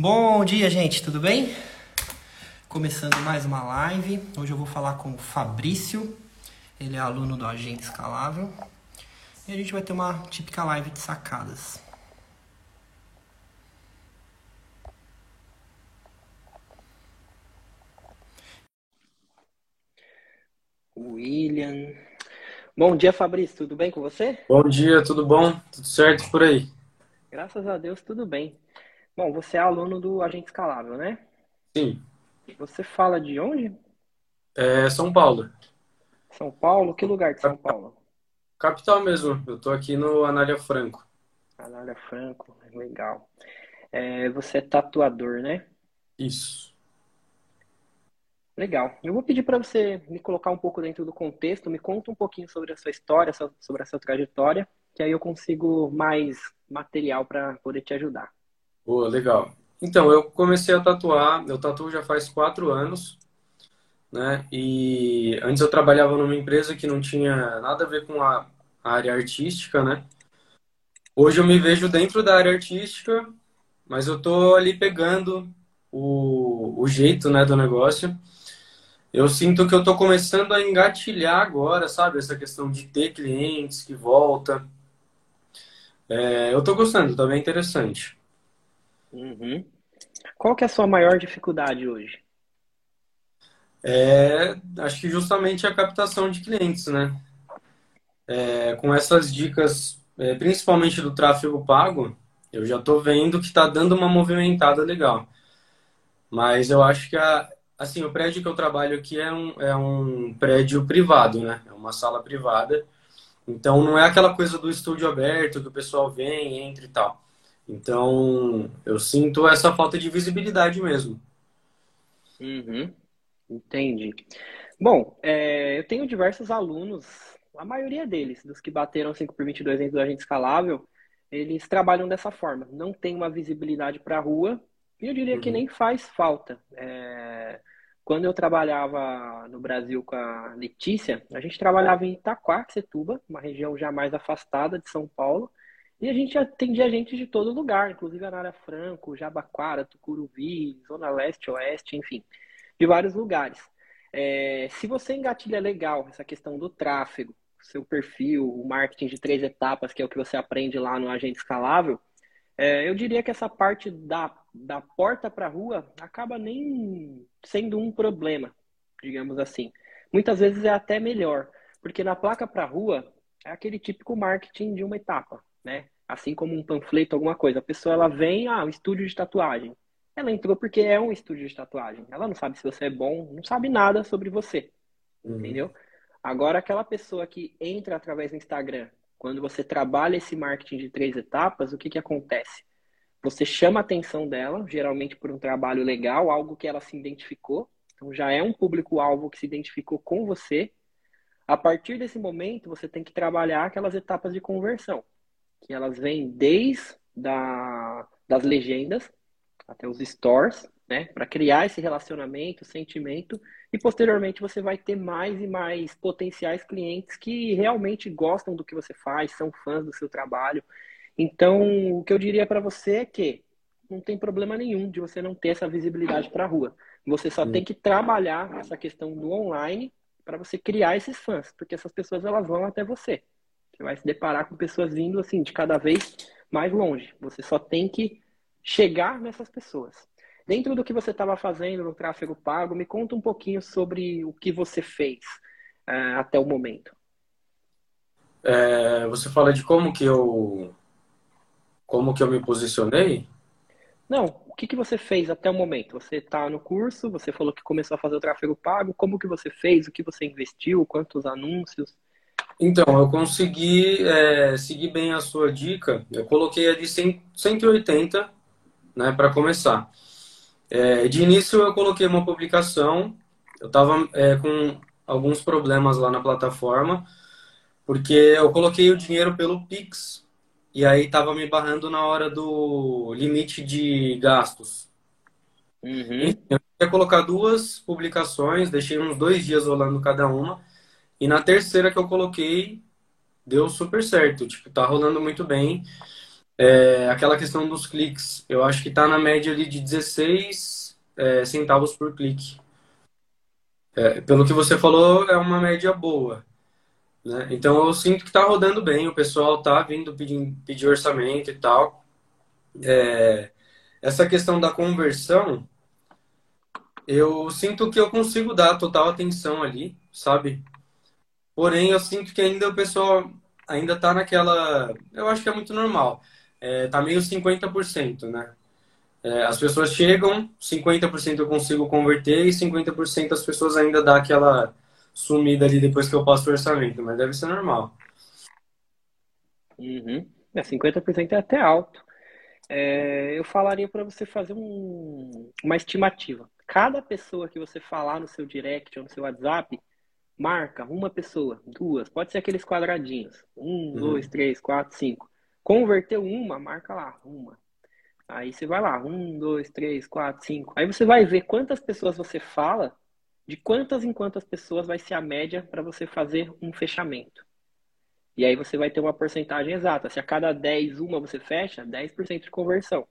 Bom dia, gente, tudo bem? Começando mais uma live. Hoje eu vou falar com o Fabrício. Ele é aluno do Agente Escalável. E a gente vai ter uma típica live de sacadas. William. Bom dia, Fabrício. Tudo bem com você? Bom dia, tudo bom? Tudo certo por aí? Graças a Deus, tudo bem. Bom, você é aluno do Agente Escalável, né? Sim. Você fala de onde? É São Paulo. São Paulo? Que lugar de São Paulo? Capital mesmo. Eu tô aqui no Anália Franco. Anália Franco, legal. É, você é tatuador, né? Isso. Legal. Eu vou pedir para você me colocar um pouco dentro do contexto, me conta um pouquinho sobre a sua história, sobre a sua trajetória, que aí eu consigo mais material para poder te ajudar. Boa, legal. Então, eu comecei a tatuar, eu tatuo já faz quatro anos, né? E antes eu trabalhava numa empresa que não tinha nada a ver com a área artística, né? Hoje eu me vejo dentro da área artística, mas eu tô ali pegando o, o jeito, né, do negócio. Eu sinto que eu tô começando a engatilhar agora, sabe? Essa questão de ter clientes que volta. É, eu tô gostando, tá bem interessante. Uhum. Qual que é a sua maior dificuldade hoje? É, acho que justamente a captação de clientes, né? É, com essas dicas, é, principalmente do tráfego pago, eu já estou vendo que está dando uma movimentada legal. Mas eu acho que a, assim, o prédio que eu trabalho aqui é um, é um prédio privado, né? É uma sala privada. Então não é aquela coisa do estúdio aberto que o pessoal vem, entra e tal. Então, eu sinto essa falta de visibilidade mesmo. Uhum. Entendi. Bom, é, eu tenho diversos alunos, a maioria deles, dos que bateram 5 por 22 dentro do agente escalável, eles trabalham dessa forma. Não tem uma visibilidade para a rua, e eu diria uhum. que nem faz falta. É, quando eu trabalhava no Brasil com a Letícia, a gente trabalhava em Itaquaquecetuba, uma região já mais afastada de São Paulo, e a gente atendia gente de todo lugar, inclusive Anália Franco, Jabaquara, Tucuruvi, Zona Leste, Oeste, enfim, de vários lugares. É, se você engatilha legal essa questão do tráfego, seu perfil, o marketing de três etapas, que é o que você aprende lá no Agente Escalável, é, eu diria que essa parte da, da porta para a rua acaba nem sendo um problema, digamos assim. Muitas vezes é até melhor, porque na placa para a rua é aquele típico marketing de uma etapa né? Assim como um panfleto, alguma coisa. A pessoa ela vem, ah, um estúdio de tatuagem. Ela entrou porque é um estúdio de tatuagem. Ela não sabe se você é bom, não sabe nada sobre você. Uhum. Entendeu? Agora, aquela pessoa que entra através do Instagram, quando você trabalha esse marketing de três etapas, o que, que acontece? Você chama a atenção dela, geralmente por um trabalho legal, algo que ela se identificou. Então, já é um público-alvo que se identificou com você. A partir desse momento, você tem que trabalhar aquelas etapas de conversão que elas vêm desde da, das legendas até os stores, né, para criar esse relacionamento, sentimento, e posteriormente você vai ter mais e mais potenciais clientes que realmente gostam do que você faz, são fãs do seu trabalho. Então, o que eu diria para você é que não tem problema nenhum de você não ter essa visibilidade para a rua. Você só tem que trabalhar essa questão do online para você criar esses fãs, porque essas pessoas elas vão até você. Você vai se deparar com pessoas vindo assim de cada vez mais longe. Você só tem que chegar nessas pessoas. Dentro do que você estava fazendo no tráfego pago, me conta um pouquinho sobre o que você fez uh, até o momento. É, você fala de como que eu como que eu me posicionei? Não, o que, que você fez até o momento? Você está no curso, você falou que começou a fazer o tráfego pago, como que você fez, o que você investiu, quantos anúncios? Então, eu consegui é, seguir bem a sua dica. Eu coloquei ali 100, 180 né, para começar. É, de início, eu coloquei uma publicação. Eu estava é, com alguns problemas lá na plataforma, porque eu coloquei o dinheiro pelo Pix e aí estava me barrando na hora do limite de gastos. Uhum. Eu ia colocar duas publicações, deixei uns dois dias rolando cada uma. E na terceira que eu coloquei, deu super certo. Tipo, tá rolando muito bem. É, aquela questão dos cliques, eu acho que está na média ali de 16 é, centavos por clique. É, pelo que você falou, é uma média boa. Né? Então eu sinto que está rodando bem, o pessoal está vindo pedir, pedir orçamento e tal. É, essa questão da conversão, eu sinto que eu consigo dar total atenção ali, sabe? Porém, eu sinto que ainda o pessoal ainda está naquela. Eu acho que é muito normal é, tá meio 50%, né? É, as pessoas chegam, 50% eu consigo converter e 50% as pessoas ainda dá aquela sumida ali depois que eu passo o orçamento, mas deve ser normal. Uhum. É, 50% é até alto. É, eu falaria para você fazer um, uma estimativa. Cada pessoa que você falar no seu direct ou no seu WhatsApp, marca uma pessoa, duas, pode ser aqueles quadradinhos. Um, uhum. dois, três, quatro, cinco. Converteu uma, marca lá, uma. Aí você vai lá, um, dois, três, quatro, cinco. Aí você vai ver quantas pessoas você fala, de quantas em quantas pessoas vai ser a média para você fazer um fechamento. E aí você vai ter uma porcentagem exata. Se a cada 10 uma você fecha, 10% de conversão.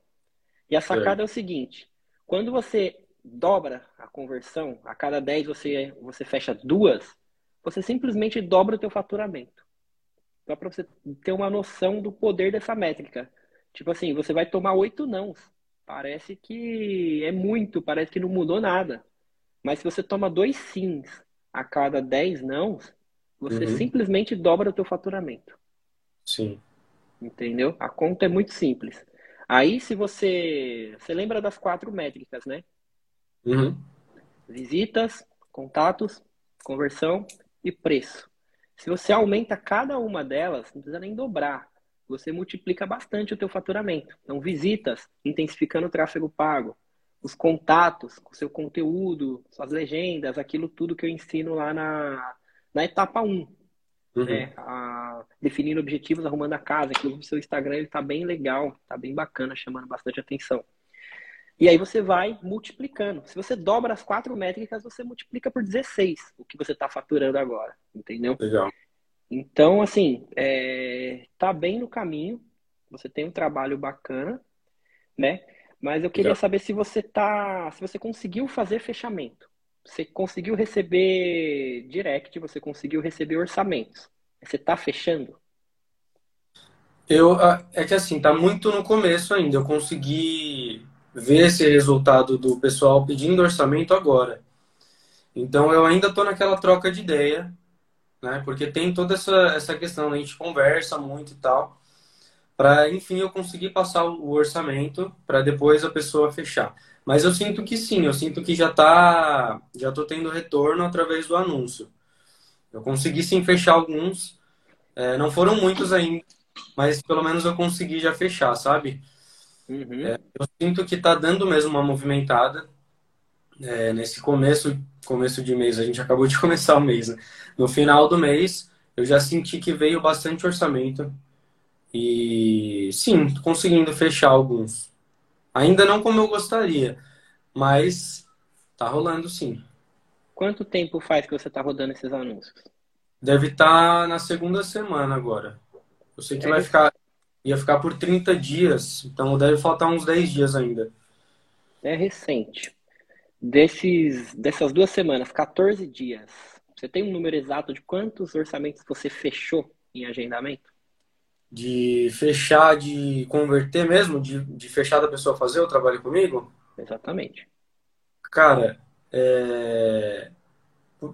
E a sacada é. é o seguinte: quando você dobra a conversão, a cada 10 você, você fecha duas, você simplesmente dobra o teu faturamento. Só para você ter uma noção do poder dessa métrica. Tipo assim, você vai tomar oito nãos. Parece que é muito, parece que não mudou nada. Mas se você toma dois sims a cada dez nãos, você uhum. simplesmente dobra o teu faturamento. Sim. Entendeu? A conta é muito simples. Aí, se você. Você lembra das quatro métricas, né? Uhum. Visitas, contatos, conversão e preço. Se você aumenta cada uma delas, não precisa nem dobrar. Você multiplica bastante o teu faturamento. Então, visitas, intensificando o tráfego pago. Os contatos, com seu conteúdo, suas legendas, aquilo tudo que eu ensino lá na, na etapa 1. Uhum. Né? A, definindo objetivos, arrumando a casa. Aquilo no seu Instagram ele tá bem legal, tá bem bacana, chamando bastante atenção. E aí você vai multiplicando. Se você dobra as quatro métricas, você multiplica por 16 o que você está faturando agora, entendeu? Legal. Então, assim, é, tá bem no caminho. Você tem um trabalho bacana, né? Mas eu queria Legal. saber se você tá, se você conseguiu fazer fechamento. Você conseguiu receber direct, você conseguiu receber orçamentos. Você tá fechando? Eu, é que assim, tá muito no começo ainda. Eu consegui ver esse resultado do pessoal pedindo orçamento agora. Então eu ainda estou naquela troca de ideia, né? Porque tem toda essa, essa questão, a gente conversa muito e tal, para enfim eu conseguir passar o orçamento para depois a pessoa fechar. Mas eu sinto que sim, eu sinto que já tá, já tô tendo retorno através do anúncio. Eu consegui sim fechar alguns, é, não foram muitos ainda, mas pelo menos eu consegui já fechar, sabe? Uhum. É, eu sinto que está dando mesmo uma movimentada. É, nesse começo, começo de mês, a gente acabou de começar o mês, né? No final do mês, eu já senti que veio bastante orçamento. E sim, conseguindo fechar alguns. Ainda não como eu gostaria, mas tá rolando sim. Quanto tempo faz que você tá rodando esses anúncios? Deve estar tá na segunda semana agora. Eu sei que é vai ficar ia ficar por 30 dias, então deve faltar uns 10 dias ainda. É recente. Desses, dessas duas semanas, 14 dias, você tem um número exato de quantos orçamentos você fechou em agendamento? De fechar, de converter mesmo? De, de fechar da pessoa fazer o trabalho comigo? Exatamente. Cara, é...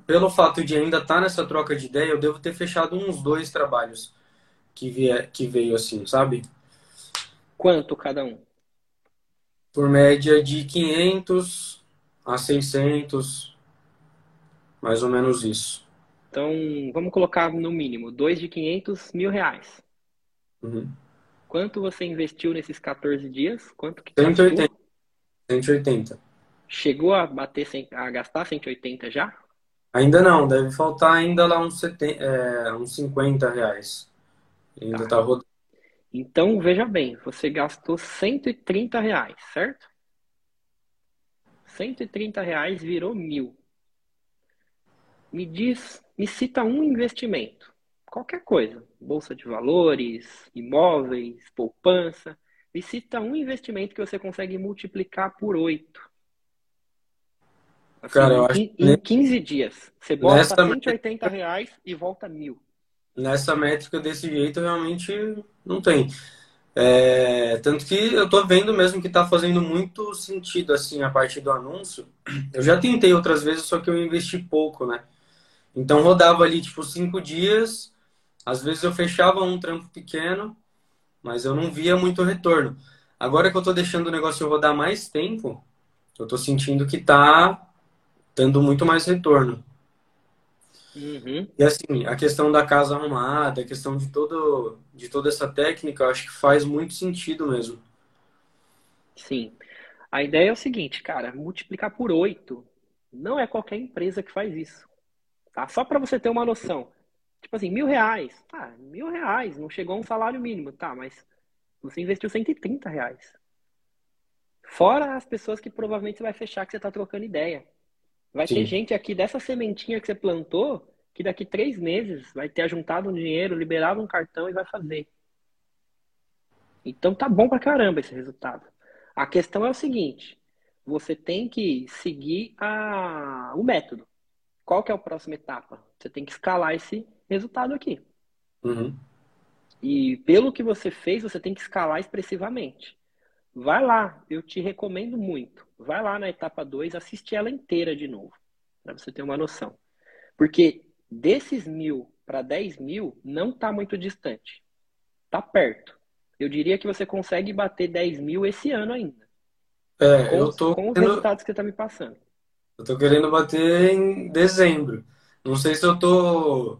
pelo fato de ainda estar tá nessa troca de ideia, eu devo ter fechado uns dois trabalhos que, vie, que veio assim, sabe? Quanto cada um? Por média de 500 a 600, mais ou menos isso. Então, vamos colocar no mínimo, dois de 500 mil reais. Uhum. Quanto você investiu nesses 14 dias? Quanto que 180. 180. Chegou a bater, a gastar 180 já? Ainda não, deve faltar ainda lá uns, 70, é, uns 50 reais. Ainda tá. tá rodando. Então, veja bem, você gastou 130 reais, certo? 130 reais virou mil. Me diz, me cita um investimento. qualquer coisa, bolsa de valores, imóveis, poupança, me cita um investimento que você consegue multiplicar por oito. Assim, Cara, eu acho em, em 15 dias. Você bota nessa 180 reais e volta mil. Nessa métrica desse jeito, realmente não tem. É, tanto que eu tô vendo mesmo que tá fazendo muito sentido, assim, a parte do anúncio. Eu já tentei outras vezes, só que eu investi pouco, né? Então rodava ali, tipo, cinco dias. Às vezes eu fechava um trampo pequeno, mas eu não via muito retorno. Agora que eu tô deixando o negócio rodar mais tempo, eu tô sentindo que tá dando muito mais retorno. Uhum. E assim, a questão da casa arrumada, a questão de, todo, de toda essa técnica, eu acho que faz muito sentido mesmo. Sim. A ideia é o seguinte, cara, multiplicar por oito não é qualquer empresa que faz isso. Tá? Só para você ter uma noção. Tipo assim, mil reais. Ah, mil reais, não chegou a um salário mínimo, tá, mas você investiu 130 reais. Fora as pessoas que provavelmente você vai fechar que você está trocando ideia. Vai Sim. ter gente aqui dessa sementinha que você plantou que daqui três meses vai ter juntado um dinheiro, liberado um cartão e vai fazer. Então tá bom pra caramba esse resultado. A questão é o seguinte: você tem que seguir a... o método. Qual que é a próxima etapa? Você tem que escalar esse resultado aqui. Uhum. E pelo que você fez, você tem que escalar expressivamente. Vai lá, eu te recomendo muito. Vai lá na etapa 2, assiste ela inteira de novo, para você ter uma noção. Porque desses mil para 10 mil não está muito distante. Está perto. Eu diria que você consegue bater 10 mil esse ano ainda. É, com, eu tô com os querendo... resultados que você está me passando. Eu tô querendo bater em dezembro. Não sei se eu tô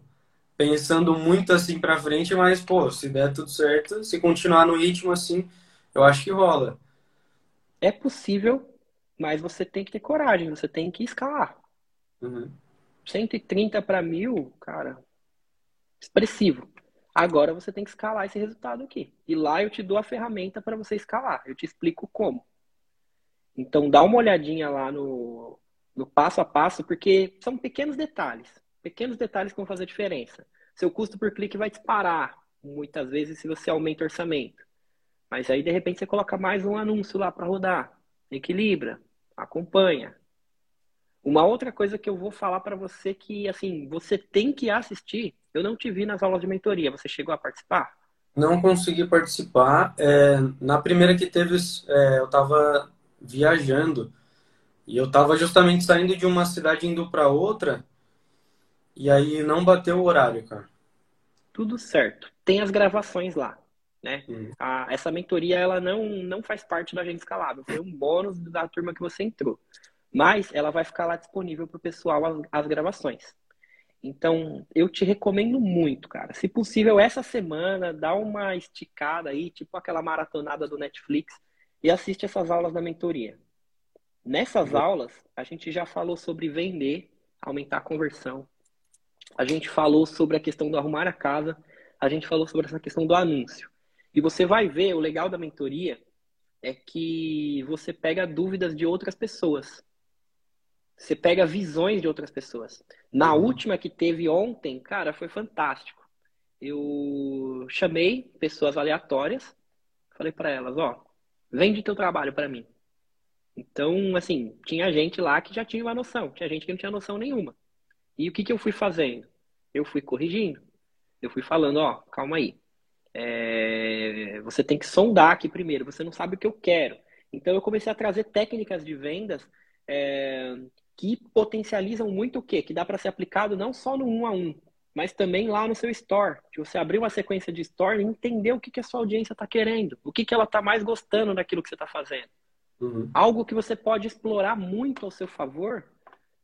pensando muito assim para frente, mas pô, se der tudo certo, se continuar no ritmo assim, eu acho que rola. É possível, mas você tem que ter coragem, você tem que escalar. Uhum. 130 para mil, cara, expressivo. Agora você tem que escalar esse resultado aqui. E lá eu te dou a ferramenta para você escalar. Eu te explico como. Então dá uma olhadinha lá no, no passo a passo, porque são pequenos detalhes. Pequenos detalhes que vão fazer diferença. Seu custo por clique vai disparar, muitas vezes, se você aumenta o orçamento. Mas aí, de repente, você coloca mais um anúncio lá para rodar. Equilibra, acompanha. Uma outra coisa que eu vou falar para você que, assim, você tem que assistir. Eu não te vi nas aulas de mentoria. Você chegou a participar? Não consegui participar. É, na primeira que teve, é, eu estava viajando. E eu estava justamente saindo de uma cidade indo para outra. E aí não bateu o horário, cara. Tudo certo. Tem as gravações lá. Né? Uhum. A, essa mentoria ela não, não faz parte da agenda escalável, foi um bônus da turma que você entrou. Mas ela vai ficar lá disponível para o pessoal as, as gravações. Então, eu te recomendo muito, cara. Se possível, essa semana, dá uma esticada aí, tipo aquela maratonada do Netflix, e assiste essas aulas da mentoria. Nessas uhum. aulas, a gente já falou sobre vender, aumentar a conversão. A gente falou sobre a questão do arrumar a casa. A gente falou sobre essa questão do anúncio. E você vai ver, o legal da mentoria é que você pega dúvidas de outras pessoas. Você pega visões de outras pessoas. Na uhum. última que teve ontem, cara, foi fantástico. Eu chamei pessoas aleatórias, falei para elas, ó, vende teu trabalho para mim. Então, assim, tinha gente lá que já tinha uma noção, tinha gente que não tinha noção nenhuma. E o que, que eu fui fazendo? Eu fui corrigindo. Eu fui falando, ó, calma aí. É, você tem que sondar aqui primeiro, você não sabe o que eu quero. Então eu comecei a trazer técnicas de vendas é, que potencializam muito o quê? Que dá para ser aplicado não só no um a um, mas também lá no seu store. De você abrir uma sequência de store e entender o que, que a sua audiência está querendo, o que, que ela está mais gostando daquilo que você está fazendo. Uhum. Algo que você pode explorar muito ao seu favor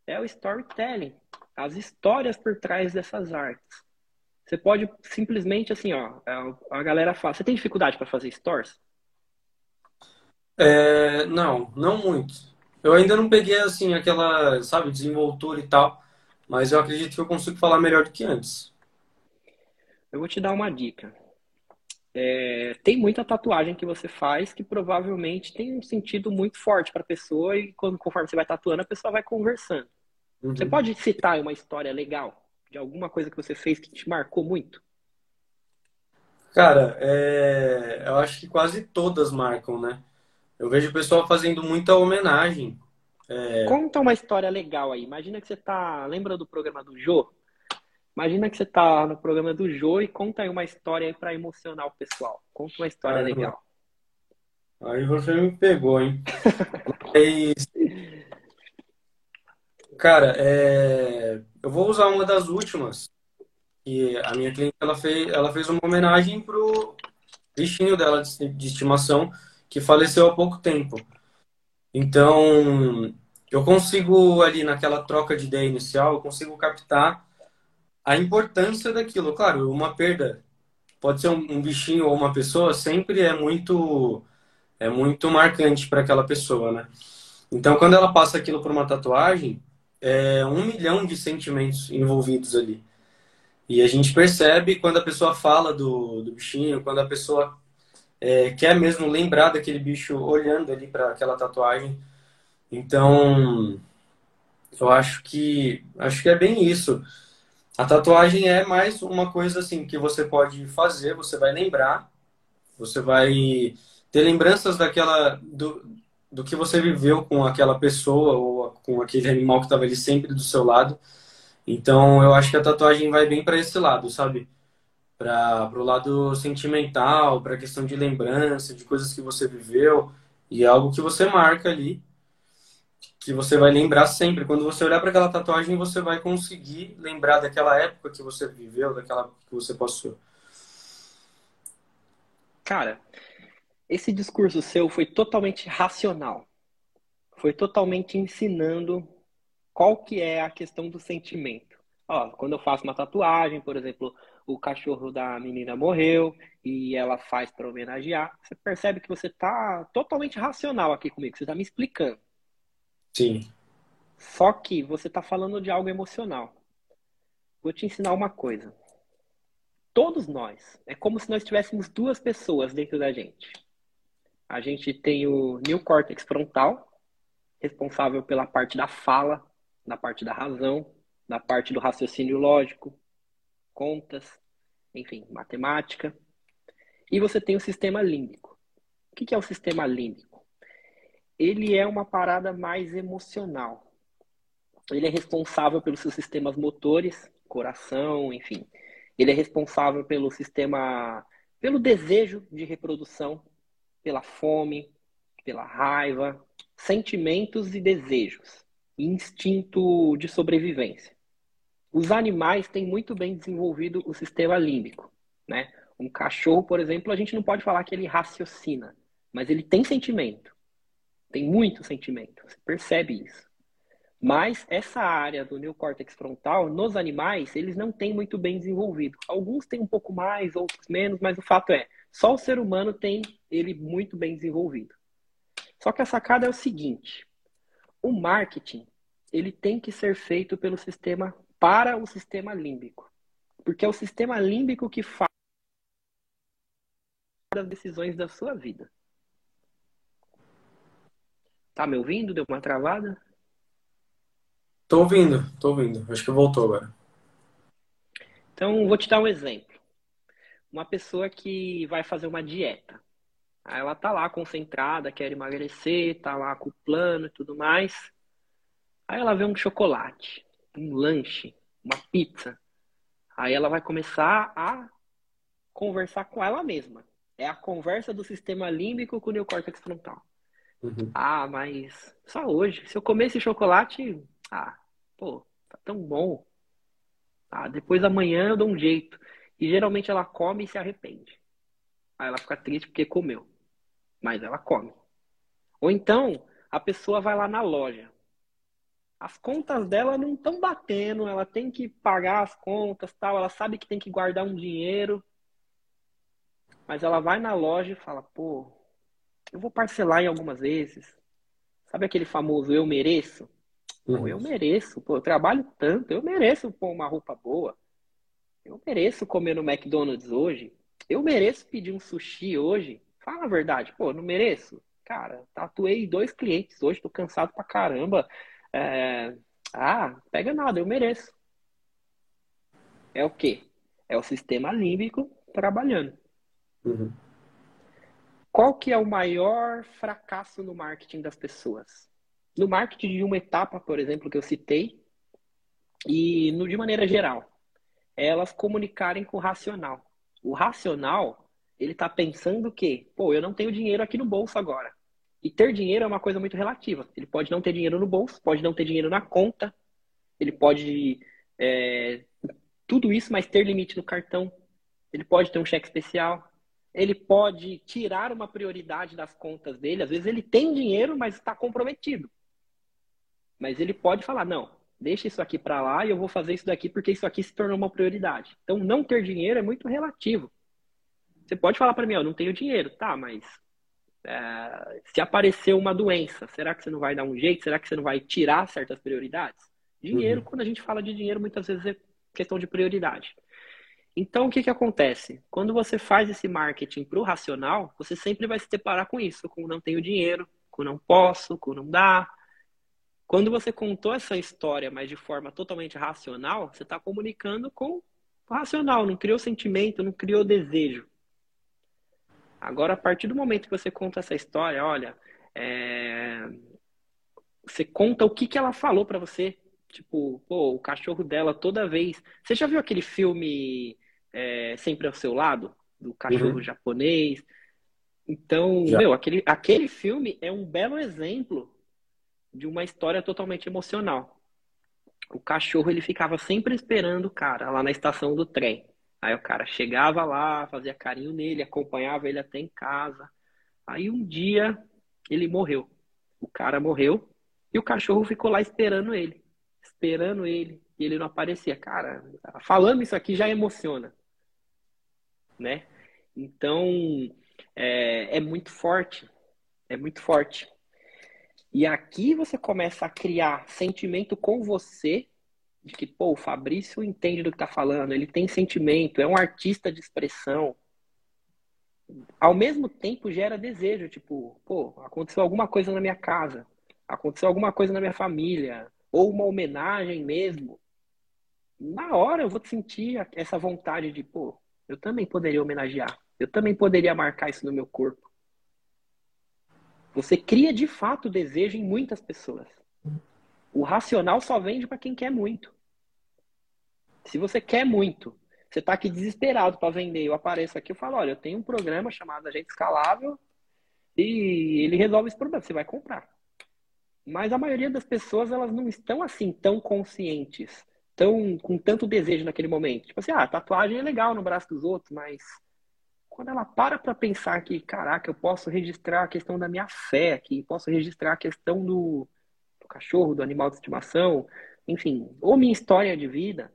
é o storytelling, as histórias por trás dessas artes. Você pode simplesmente assim, ó, é, a galera fala, você tem dificuldade para fazer stores? É, não, não muito. Eu ainda não peguei assim aquela, sabe, desenvoltura e tal, mas eu acredito que eu consigo falar melhor do que antes. Eu vou te dar uma dica. É, tem muita tatuagem que você faz que provavelmente tem um sentido muito forte para a pessoa e quando, conforme você vai tatuando, a pessoa vai conversando. Uhum. Você pode citar uma história legal De alguma coisa que você fez que te marcou muito? Cara, é... eu acho que quase todas marcam, né? Eu vejo o pessoal fazendo muita homenagem. É... Conta uma história legal aí. Imagina que você tá. Lembra do programa do Jô? Imagina que você tá no programa do Jô e conta aí uma história aí pra emocionar o pessoal. Conta uma história legal. Aí você me pegou, hein? Mas... Cara, é... eu vou usar uma das últimas. E a minha cliente ela fez, ela fez uma homenagem pro bichinho dela de, de estimação que faleceu há pouco tempo. Então, eu consigo ali naquela troca de ideia inicial, eu consigo captar a importância daquilo. Claro, uma perda pode ser um, bichinho ou uma pessoa, sempre é muito é muito marcante para aquela pessoa, né? Então, quando ela passa aquilo por uma tatuagem, é um milhão de sentimentos envolvidos ali. E a gente percebe quando a pessoa fala do, do bichinho, quando a pessoa é, quer mesmo lembrar daquele bicho olhando ali para aquela tatuagem. Então, eu acho que acho que é bem isso. A tatuagem é mais uma coisa assim que você pode fazer, você vai lembrar, você vai ter lembranças daquela do, do que você viveu com aquela pessoa ou com aquele animal que estava ali sempre do seu lado. Então, eu acho que a tatuagem vai bem para esse lado, sabe? Para o lado sentimental, para a questão de lembrança, de coisas que você viveu e é algo que você marca ali, que você vai lembrar sempre. Quando você olhar para aquela tatuagem, você vai conseguir lembrar daquela época que você viveu, daquela que você passou. Cara, esse discurso seu foi totalmente racional. Foi totalmente ensinando qual que é a questão do sentimento. Ó, quando eu faço uma tatuagem, por exemplo, o cachorro da menina morreu e ela faz para homenagear, você percebe que você está totalmente racional aqui comigo, você está me explicando. Sim. Só que você está falando de algo emocional. Vou te ensinar uma coisa. Todos nós, é como se nós tivéssemos duas pessoas dentro da gente. A gente tem o neocórtex frontal, responsável pela parte da fala, da parte da razão, da parte do raciocínio lógico, contas, enfim, matemática. E você tem o sistema límbico. O que é o sistema límbico? Ele é uma parada mais emocional. Ele é responsável pelos seus sistemas motores, coração, enfim. Ele é responsável pelo sistema, pelo desejo de reprodução, pela fome, pela raiva, sentimentos e desejos, instinto de sobrevivência. Os animais têm muito bem desenvolvido o sistema límbico, né? Um cachorro, por exemplo, a gente não pode falar que ele raciocina, mas ele tem sentimento. Tem muito sentimento, você percebe isso. Mas essa área do neocórtex frontal, nos animais, eles não têm muito bem desenvolvido. Alguns têm um pouco mais, outros menos, mas o fato é, só o ser humano tem ele muito bem desenvolvido. Só que a sacada é o seguinte: o marketing ele tem que ser feito pelo sistema para o sistema límbico, porque é o sistema límbico que faz as decisões da sua vida. Tá me ouvindo? Deu uma travada? Tô ouvindo, tô ouvindo. Acho que voltou agora. Então, vou te dar um exemplo uma pessoa que vai fazer uma dieta. Aí ela tá lá concentrada, quer emagrecer, tá lá com o plano e tudo mais. Aí ela vê um chocolate, um lanche, uma pizza. Aí ela vai começar a conversar com ela mesma. É a conversa do sistema límbico com o neocórtex frontal. Uhum. Ah, mas só hoje. Se eu comer esse chocolate, ah, pô, tá tão bom. Ah, depois amanhã eu dou um jeito. E geralmente ela come e se arrepende. Aí ela fica triste porque comeu. Mas ela come. Ou então, a pessoa vai lá na loja. As contas dela não estão batendo, ela tem que pagar as contas, tal, ela sabe que tem que guardar um dinheiro. Mas ela vai na loja e fala: "Pô, eu vou parcelar em algumas vezes". Sabe aquele famoso eu mereço? Pô, eu mereço, pô, eu trabalho tanto, eu mereço pôr uma roupa boa. Eu mereço comer no McDonald's hoje. Eu mereço pedir um sushi hoje. Fala a verdade, pô, não mereço. Cara, tatuei dois clientes hoje, tô cansado pra caramba. É... Ah, pega nada, eu mereço. É o quê? É o sistema límbico trabalhando. Uhum. Qual que é o maior fracasso no marketing das pessoas? No marketing de uma etapa, por exemplo, que eu citei, e no, de maneira geral, elas comunicarem com o racional. O racional, ele está pensando que, pô, eu não tenho dinheiro aqui no bolso agora. E ter dinheiro é uma coisa muito relativa. Ele pode não ter dinheiro no bolso, pode não ter dinheiro na conta, ele pode é, tudo isso, mas ter limite no cartão. Ele pode ter um cheque especial. Ele pode tirar uma prioridade das contas dele. Às vezes ele tem dinheiro, mas está comprometido. Mas ele pode falar: não, deixa isso aqui para lá e eu vou fazer isso daqui porque isso aqui se tornou uma prioridade. Então, não ter dinheiro é muito relativo. Você pode falar para mim: eu não tenho dinheiro, tá, mas é, se aparecer uma doença, será que você não vai dar um jeito? Será que você não vai tirar certas prioridades? Dinheiro, uhum. quando a gente fala de dinheiro, muitas vezes é questão de prioridade. Então, o que, que acontece? Quando você faz esse marketing para o racional, você sempre vai se deparar com isso, com não tenho dinheiro, com não posso, com não dá. Quando você contou essa história, mas de forma totalmente racional, você está comunicando com o racional, não criou sentimento, não criou desejo. Agora, a partir do momento que você conta essa história, olha, é... você conta o que, que ela falou para você, Tipo, pô, o cachorro dela toda vez. Você já viu aquele filme é, Sempre ao Seu Lado? Do cachorro uhum. japonês? Então, já. meu, aquele, aquele filme é um belo exemplo de uma história totalmente emocional. O cachorro, ele ficava sempre esperando o cara lá na estação do trem. Aí o cara chegava lá, fazia carinho nele, acompanhava ele até em casa. Aí um dia ele morreu. O cara morreu e o cachorro ficou lá esperando ele esperando ele e ele não aparecia. Cara, falando isso aqui já emociona, né? Então, é, é muito forte, é muito forte. E aqui você começa a criar sentimento com você de que, pô, o Fabrício entende do que tá falando, ele tem sentimento, é um artista de expressão. Ao mesmo tempo gera desejo, tipo, pô, aconteceu alguma coisa na minha casa, aconteceu alguma coisa na minha família, ou uma homenagem mesmo, na hora eu vou sentir essa vontade de, pô, eu também poderia homenagear, eu também poderia marcar isso no meu corpo. Você cria de fato desejo em muitas pessoas. O racional só vende para quem quer muito. Se você quer muito, você está aqui desesperado para vender, eu apareço aqui, eu falo, olha, eu tenho um programa chamado Agente Escalável e ele resolve esse problema, você vai comprar. Mas a maioria das pessoas, elas não estão assim tão conscientes, tão com tanto desejo naquele momento. Tipo assim, ah, tatuagem é legal no braço dos outros, mas quando ela para para pensar que, caraca, eu posso registrar a questão da minha fé aqui, posso registrar a questão do, do cachorro, do animal de estimação, enfim, ou minha história de vida.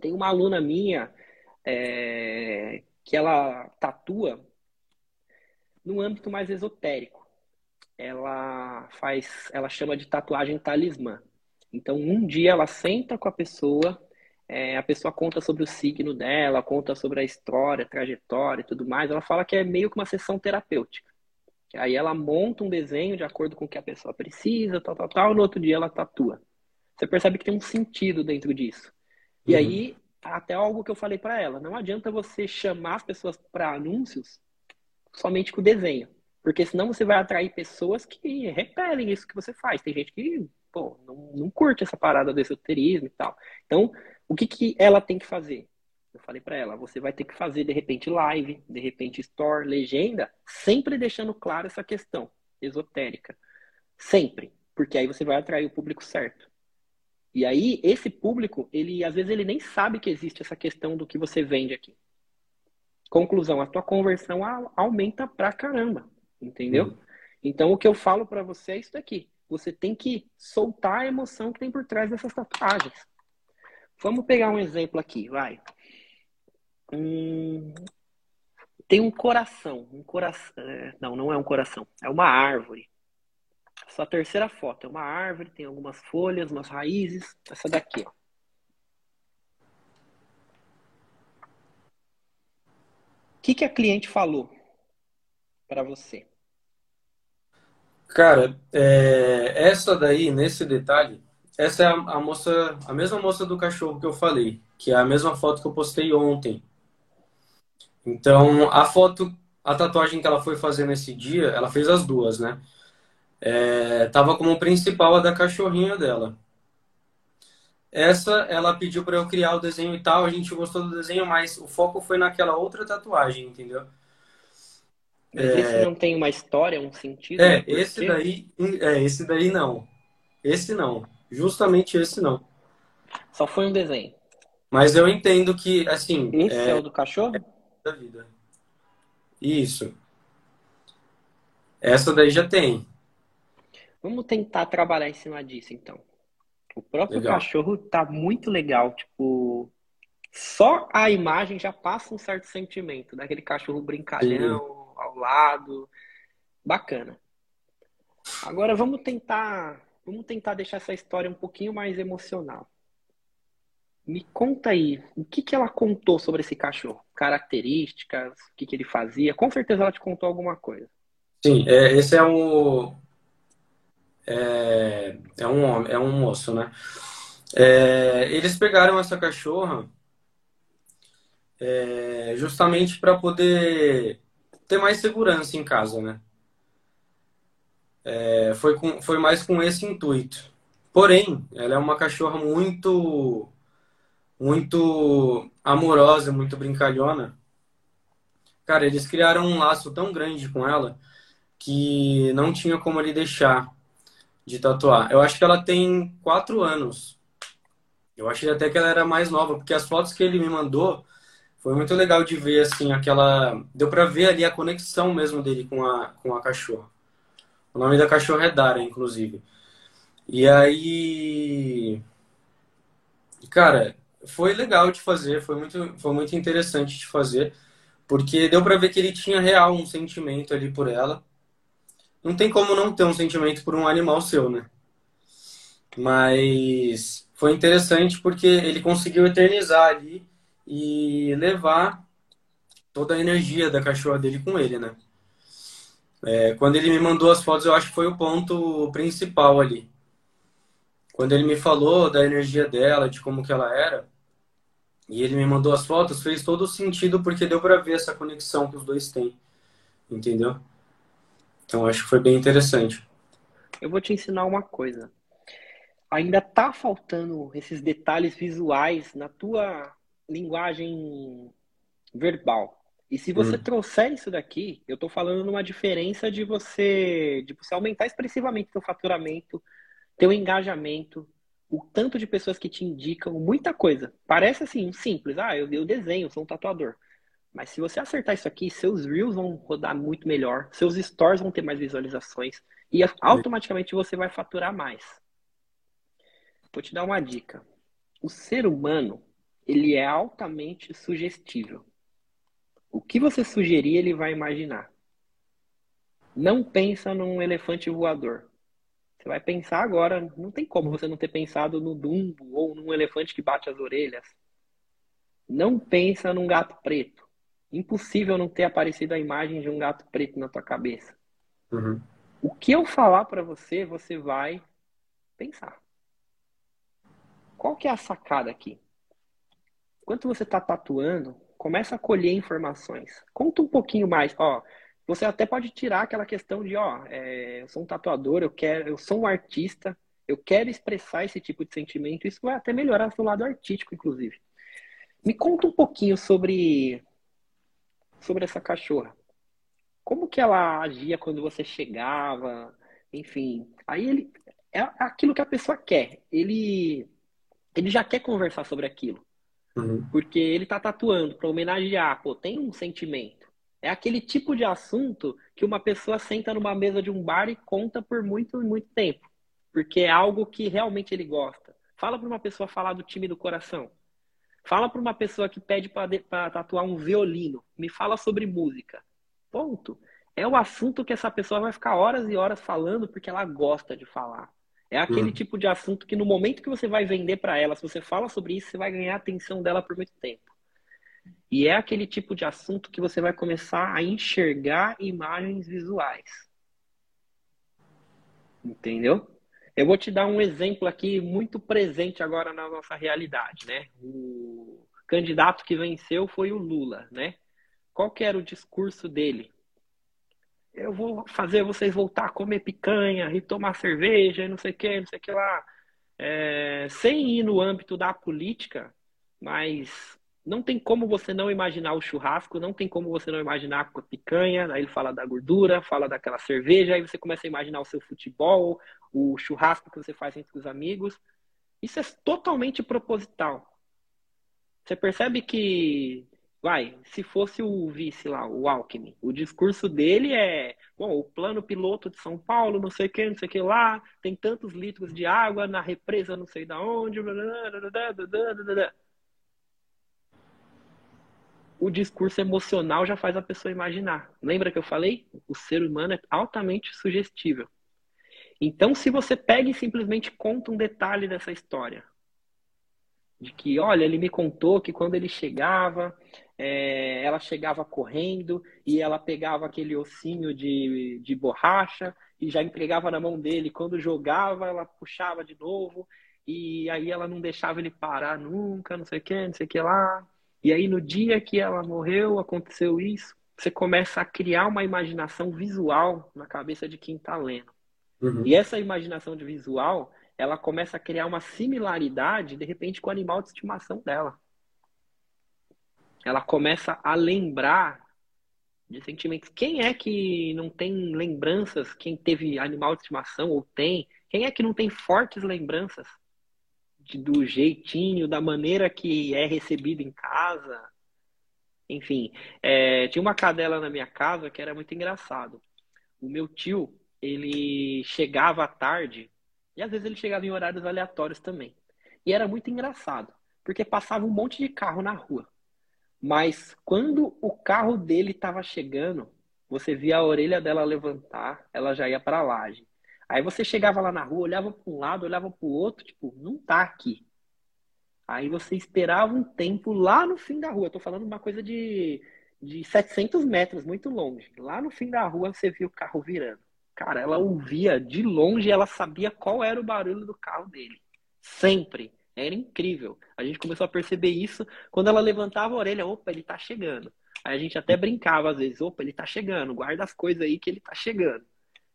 Tem uma aluna minha é, que ela tatua no âmbito mais esotérico ela faz, ela chama de tatuagem talismã. Então, um dia ela senta com a pessoa, é, a pessoa conta sobre o signo dela, conta sobre a história, a trajetória e tudo mais. Ela fala que é meio que uma sessão terapêutica. Aí ela monta um desenho de acordo com o que a pessoa precisa, tal, tal, tal. No outro dia ela tatua. Você percebe que tem um sentido dentro disso. E uhum. aí, até algo que eu falei para ela: não adianta você chamar as pessoas para anúncios somente com o desenho. Porque senão você vai atrair pessoas que repelem isso que você faz. Tem gente que, pô, não, não curte essa parada do esoterismo e tal. Então, o que, que ela tem que fazer? Eu falei para ela, você vai ter que fazer de repente live, de repente store, legenda, sempre deixando claro essa questão esotérica. Sempre, porque aí você vai atrair o público certo. E aí esse público, ele às vezes ele nem sabe que existe essa questão do que você vende aqui. Conclusão, a tua conversão aumenta pra caramba. Entendeu? Uhum. Então, o que eu falo para você é isso daqui. Você tem que soltar a emoção que tem por trás dessas tatuagens. Vamos pegar um exemplo aqui, vai. Hum, tem um coração. Um coração. É, não, não é um coração. É uma árvore. Essa terceira foto é uma árvore, tem algumas folhas, umas raízes. Essa daqui, ó. O que, que a cliente falou para você? Cara, é, essa daí, nesse detalhe, essa é a, a, moça, a mesma moça do cachorro que eu falei. que é a mesma foto que eu postei ontem. Então, a foto, a tatuagem que ela foi fazer nesse dia, ela fez as duas, né? É, tava como principal a da cachorrinha dela. Essa, ela pediu para eu criar o desenho e tal, a gente gostou do desenho, mas o foco foi naquela outra tatuagem, entendeu? Mas é... esse não tem uma história, um sentido? É, esse daí, é, esse daí não. Esse não. Justamente esse não. Só foi um desenho. Mas eu entendo que, assim. Esse é, é o do cachorro? É da vida. Isso. Essa daí já tem. Vamos tentar trabalhar em cima disso, então. O próprio legal. cachorro tá muito legal. Tipo, só a imagem já passa um certo sentimento. Daquele cachorro brincalhão Sim. ao lado. Bacana. Agora vamos tentar. Vamos tentar deixar essa história um pouquinho mais emocional. Me conta aí, o que, que ela contou sobre esse cachorro? Características, o que, que ele fazia? Com certeza ela te contou alguma coisa. Sim, é, esse é um, é, é um é um moço, né? É, eles pegaram essa cachorra é, justamente para poder ter mais segurança em casa, né? É, foi, com, foi mais com esse intuito. Porém, ela é uma cachorra muito, muito amorosa, muito brincalhona. Cara, eles criaram um laço tão grande com ela que não tinha como ele deixar de tatuar. Eu acho que ela tem quatro anos. Eu achei até que ela era mais nova, porque as fotos que ele me mandou foi muito legal de ver, assim, aquela. Deu pra ver ali a conexão mesmo dele com a, com a cachorra. O nome da cachorra é Dara, inclusive. E aí. Cara, foi legal de fazer, foi muito, foi muito interessante de fazer, porque deu pra ver que ele tinha real um sentimento ali por ela não tem como não ter um sentimento por um animal seu, né? Mas foi interessante porque ele conseguiu eternizar ali e levar toda a energia da cachorra dele com ele, né? É, quando ele me mandou as fotos, eu acho que foi o ponto principal ali. Quando ele me falou da energia dela, de como que ela era, e ele me mandou as fotos, fez todo sentido porque deu para ver essa conexão que os dois têm, entendeu? Então acho que foi bem interessante. Eu vou te ensinar uma coisa. Ainda tá faltando esses detalhes visuais na tua linguagem verbal. E se você hum. trouxer isso daqui, eu estou falando numa diferença de você, de você aumentar expressivamente seu faturamento, teu engajamento, o tanto de pessoas que te indicam, muita coisa. Parece assim, simples. Ah, eu, eu desenho, sou um tatuador. Mas se você acertar isso aqui, seus Reels vão rodar muito melhor, seus Stories vão ter mais visualizações e automaticamente você vai faturar mais. Vou te dar uma dica. O ser humano, ele é altamente sugestível. O que você sugerir, ele vai imaginar. Não pensa num elefante voador. Você vai pensar agora, não tem como você não ter pensado no Dumbo ou num elefante que bate as orelhas. Não pensa num gato preto impossível não ter aparecido a imagem de um gato preto na tua cabeça. Uhum. O que eu falar para você, você vai pensar. Qual que é a sacada aqui? Enquanto você está tatuando, começa a colher informações. Conta um pouquinho mais. Ó, você até pode tirar aquela questão de, ó, é, eu sou um tatuador, eu quero, eu sou um artista, eu quero expressar esse tipo de sentimento. Isso vai até melhorar seu lado artístico, inclusive. Me conta um pouquinho sobre sobre essa cachorra. Como que ela agia quando você chegava? Enfim, aí ele é aquilo que a pessoa quer. Ele ele já quer conversar sobre aquilo. Uhum. Porque ele tá tatuando para homenagear, pô, tem um sentimento. É aquele tipo de assunto que uma pessoa senta numa mesa de um bar e conta por muito, muito tempo. Porque é algo que realmente ele gosta. Fala para uma pessoa falar do time do coração. Fala para uma pessoa que pede para tatuar um violino. Me fala sobre música. Ponto. É o assunto que essa pessoa vai ficar horas e horas falando porque ela gosta de falar. É aquele hum. tipo de assunto que no momento que você vai vender para ela, se você fala sobre isso, você vai ganhar a atenção dela por muito tempo. E é aquele tipo de assunto que você vai começar a enxergar imagens visuais. Entendeu? Eu vou te dar um exemplo aqui muito presente agora na nossa realidade, né? O candidato que venceu foi o Lula, né? Qual que era o discurso dele? Eu vou fazer vocês voltar a comer picanha e tomar cerveja e não sei o que, não sei o que lá. É, sem ir no âmbito da política, mas não tem como você não imaginar o churrasco, não tem como você não imaginar a picanha. Aí ele fala da gordura, fala daquela cerveja, aí você começa a imaginar o seu futebol, o churrasco que você faz entre os amigos. Isso é totalmente proposital. Você percebe que, vai, se fosse o vice lá, o Alckmin, o discurso dele é, bom, o plano piloto de São Paulo, não sei o que, não sei o que lá, tem tantos litros de água na represa, não sei da onde, o discurso emocional já faz a pessoa imaginar. Lembra que eu falei? O ser humano é altamente sugestível. Então, se você pega e simplesmente conta um detalhe dessa história, de que, olha, ele me contou que quando ele chegava, é, ela chegava correndo e ela pegava aquele ossinho de, de borracha e já entregava na mão dele. Quando jogava, ela puxava de novo e aí ela não deixava ele parar nunca, não sei o que, não sei o que lá. E aí, no dia que ela morreu, aconteceu isso. Você começa a criar uma imaginação visual na cabeça de quem está lendo. Uhum. E essa imaginação de visual, ela começa a criar uma similaridade, de repente, com o animal de estimação dela. Ela começa a lembrar de sentimentos. Quem é que não tem lembranças? Quem teve animal de estimação ou tem? Quem é que não tem fortes lembranças do jeitinho, da maneira que é recebido em casa. Enfim, é, tinha uma cadela na minha casa que era muito engraçado. O meu tio, ele chegava à tarde, e às vezes ele chegava em horários aleatórios também. E era muito engraçado, porque passava um monte de carro na rua. Mas quando o carro dele estava chegando, você via a orelha dela levantar, ela já ia para a laje. Aí você chegava lá na rua, olhava para um lado, olhava para o outro, tipo, não tá aqui. Aí você esperava um tempo lá no fim da rua. Tô falando uma coisa de, de 700 metros, muito longe. Lá no fim da rua você viu o carro virando. Cara, ela ouvia de longe, ela sabia qual era o barulho do carro dele. Sempre. Era incrível. A gente começou a perceber isso quando ela levantava a orelha. Opa, ele tá chegando. Aí a gente até brincava às vezes. Opa, ele tá chegando. Guarda as coisas aí que ele tá chegando.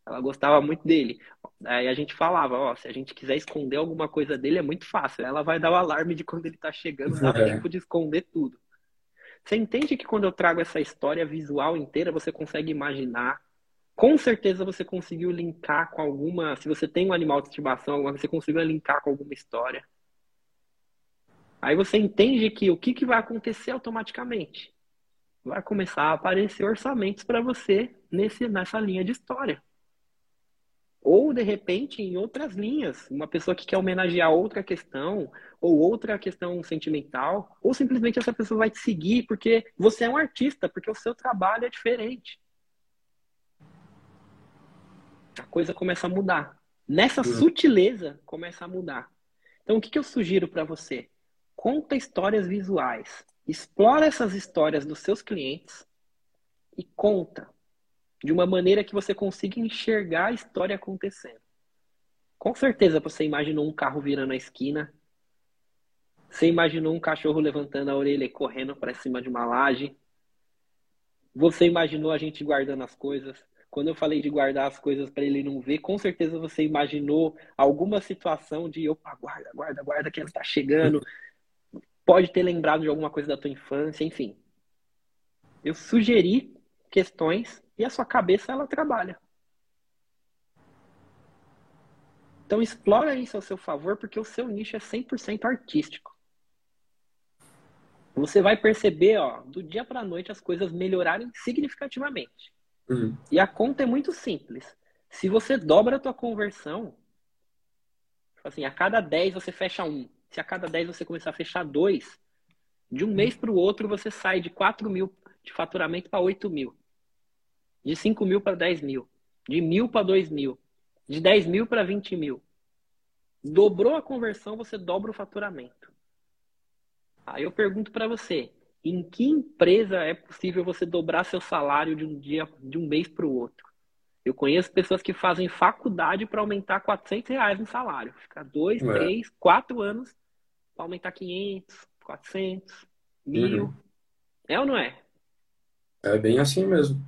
Ela gostava muito dele. Aí a gente falava, ó, se a gente quiser esconder alguma coisa dele é muito fácil. Ela vai dar o alarme de quando ele tá chegando, dá é. tempo de esconder tudo. Você entende que quando eu trago essa história visual inteira, você consegue imaginar. Com certeza você conseguiu linkar com alguma. Se você tem um animal de estimação, você conseguiu linkar com alguma história. Aí você entende que o que, que vai acontecer automaticamente? Vai começar a aparecer orçamentos para você nesse, nessa linha de história. Ou, de repente, em outras linhas, uma pessoa que quer homenagear outra questão, ou outra questão sentimental, ou simplesmente essa pessoa vai te seguir porque você é um artista, porque o seu trabalho é diferente. A coisa começa a mudar. Nessa sutileza, começa a mudar. Então, o que, que eu sugiro para você? Conta histórias visuais. Explora essas histórias dos seus clientes e conta de uma maneira que você consiga enxergar a história acontecendo. Com certeza você imaginou um carro virando a esquina. Você imaginou um cachorro levantando a orelha e correndo para cima de uma laje. Você imaginou a gente guardando as coisas. Quando eu falei de guardar as coisas para ele não ver, com certeza você imaginou alguma situação de opa, guarda, guarda, guarda que ele está chegando. Pode ter lembrado de alguma coisa da tua infância, enfim. Eu sugeri questões e a sua cabeça ela trabalha. Então explora isso ao seu favor, porque o seu nicho é 100% artístico. Você vai perceber, ó, do dia para noite as coisas melhorarem significativamente. Uhum. E a conta é muito simples. Se você dobra a tua conversão, assim, a cada 10 você fecha um. Se a cada 10 você começar a fechar dois, de um mês para o outro você sai de 4 mil de faturamento para 8 mil. De 5 mil para 10 mil. De mil para 2 mil. De 10 mil para 20 mil. Dobrou a conversão, você dobra o faturamento. Aí eu pergunto para você, em que empresa é possível você dobrar seu salário de um dia, de um mês para o outro? Eu conheço pessoas que fazem faculdade para aumentar 400 reais no salário. Ficar dois, é. três, quatro anos para aumentar 500, 400, mil. Uhum. É ou não é? É bem assim mesmo.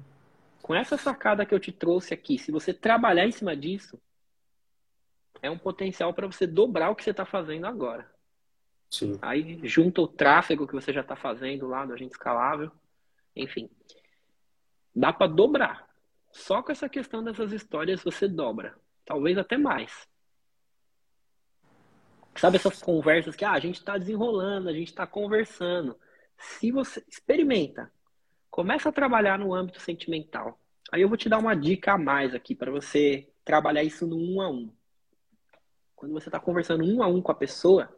Com essa sacada que eu te trouxe aqui, se você trabalhar em cima disso, é um potencial para você dobrar o que você está fazendo agora. Sim. Aí junta o tráfego que você já está fazendo lá do agente escalável. Enfim. Dá para dobrar. Só com essa questão dessas histórias você dobra. Talvez até mais. Sabe essas conversas que ah, a gente está desenrolando, a gente está conversando. Se você experimenta, começa a trabalhar no âmbito sentimental. Aí eu vou te dar uma dica a mais aqui para você trabalhar isso no um a um. Quando você está conversando um a um com a pessoa,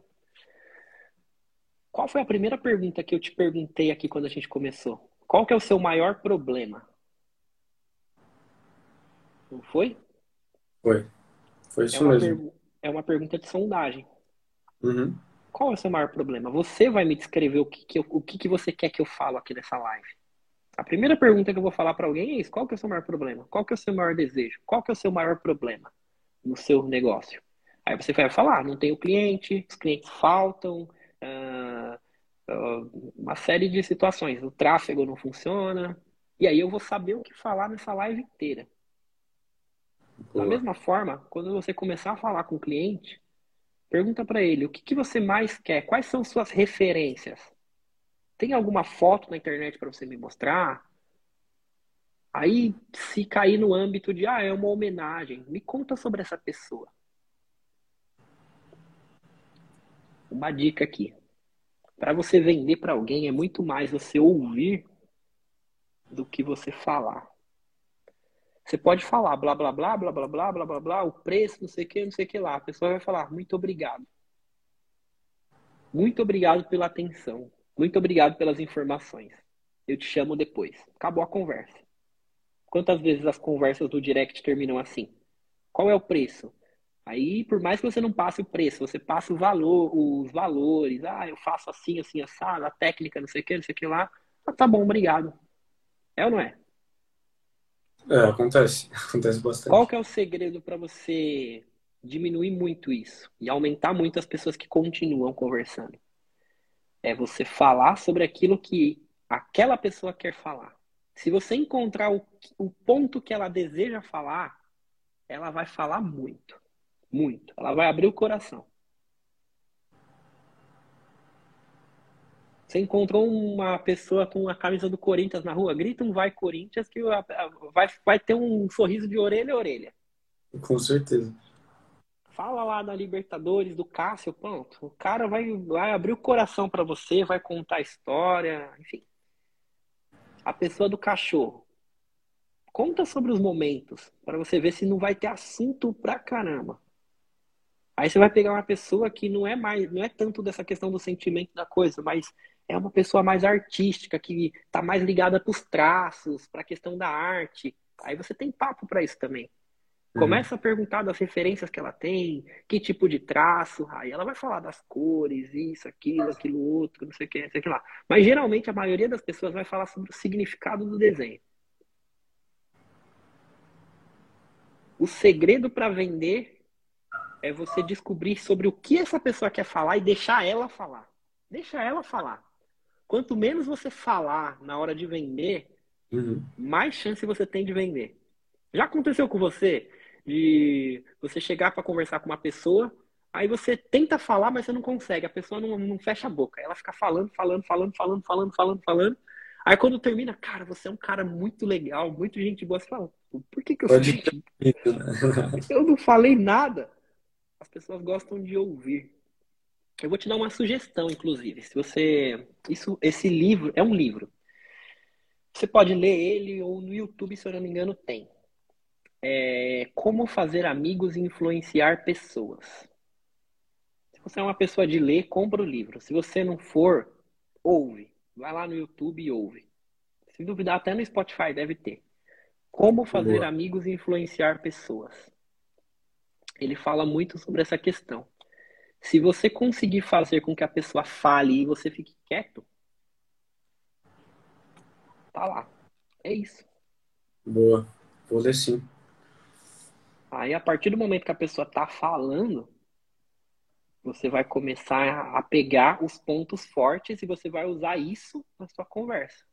qual foi a primeira pergunta que eu te perguntei aqui quando a gente começou? Qual que é o seu maior problema? Não foi? Foi. Foi isso é mesmo. É uma pergunta de sondagem. Uhum. Qual é o seu maior problema? Você vai me descrever o que, que, eu, o que, que você quer que eu falo aqui nessa live. A primeira pergunta que eu vou falar para alguém é isso: qual que é o seu maior problema? Qual que é o seu maior desejo? Qual que é o seu maior problema no seu negócio? Aí você vai falar: não tenho cliente, os clientes faltam, uh, uh, uma série de situações, o tráfego não funciona. E aí eu vou saber o que falar nessa live inteira. Boa. Da mesma forma, quando você começar a falar com o cliente, pergunta para ele o que, que você mais quer, quais são suas referências. Tem alguma foto na internet para você me mostrar? Aí, se cair no âmbito de, ah, é uma homenagem, me conta sobre essa pessoa. Uma dica aqui. Para você vender para alguém, é muito mais você ouvir do que você falar. Você pode falar blá blá blá blá blá blá blá blá blá, o preço, não sei o que, não sei o que lá. A pessoa vai falar muito obrigado. Muito obrigado pela atenção. Muito obrigado pelas informações. Eu te chamo depois. Acabou a conversa. Quantas vezes as conversas do direct terminam assim? Qual é o preço? Aí, por mais que você não passe o preço, você passa o valor, os valores. Ah, eu faço assim, assim, assado, a técnica, não sei o que, não sei o que lá. Ah, tá bom, obrigado. É ou não é? É, acontece. Acontece bastante. Qual que é o segredo para você diminuir muito isso e aumentar muito as pessoas que continuam conversando? É você falar sobre aquilo que aquela pessoa quer falar. Se você encontrar o, o ponto que ela deseja falar, ela vai falar muito. Muito. Ela vai abrir o coração. Você encontrou uma pessoa com a camisa do Corinthians na rua, grita um vai Corinthians que vai, vai ter um sorriso de orelha a orelha. Com certeza. Fala lá da Libertadores, do Cássio, pronto. O cara vai, vai abrir o coração para você, vai contar a história, enfim. A pessoa do cachorro. Conta sobre os momentos, para você ver se não vai ter assunto pra caramba. Aí você vai pegar uma pessoa que não é mais, não é tanto dessa questão do sentimento da coisa, mas é uma pessoa mais artística, que está mais ligada para os traços, para a questão da arte. Aí você tem papo para isso também. Uhum. Começa uhum. a perguntar das referências que ela tem, que tipo de traço, aí ela vai falar das cores, isso, aquilo, aquilo outro, não sei o que, não sei o que lá. Mas geralmente a maioria das pessoas vai falar sobre o significado do desenho. O segredo para vender é você descobrir sobre o que essa pessoa quer falar e deixar ela falar. Deixa ela falar. Quanto menos você falar na hora de vender, uhum. mais chance você tem de vender. Já aconteceu com você de você chegar para conversar com uma pessoa, aí você tenta falar, mas você não consegue, a pessoa não, não fecha a boca. Ela fica falando, falando, falando, falando, falando, falando, falando. Aí quando termina, cara, você é um cara muito legal, muito gente boa. Você fala, por que, que eu sou gente... Eu não falei nada. As pessoas gostam de ouvir. Eu vou te dar uma sugestão, inclusive. Se você. Isso, esse livro é um livro. Você pode ler ele ou no YouTube, se eu não me engano, tem. É Como fazer amigos e influenciar pessoas. Se você é uma pessoa de ler, compra o livro. Se você não for, ouve. Vai lá no YouTube e ouve. Se duvidar, até no Spotify deve ter. Como fazer Boa. amigos e influenciar pessoas. Ele fala muito sobre essa questão. Se você conseguir fazer com que a pessoa fale e você fique quieto, tá lá. É isso. Boa. Vou ler sim. Aí, a partir do momento que a pessoa está falando, você vai começar a pegar os pontos fortes e você vai usar isso na sua conversa.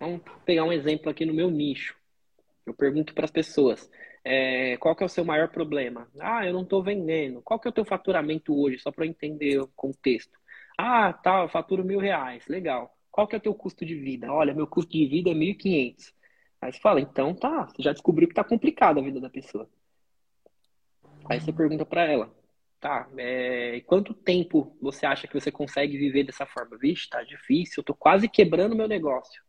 Vamos pegar um exemplo aqui no meu nicho. Eu pergunto para as pessoas: é, qual que é o seu maior problema? Ah, eu não estou vendendo. Qual que é o teu faturamento hoje? Só para entender o contexto. Ah, tá, eu faturo mil reais. Legal. Qual que é o teu custo de vida? Olha, meu custo de vida é 1.500. Aí você fala, então tá, você já descobriu que tá complicada a vida da pessoa. Aí você pergunta para ela, tá, é, quanto tempo você acha que você consegue viver dessa forma? Vixe, tá difícil, eu tô quase quebrando meu negócio.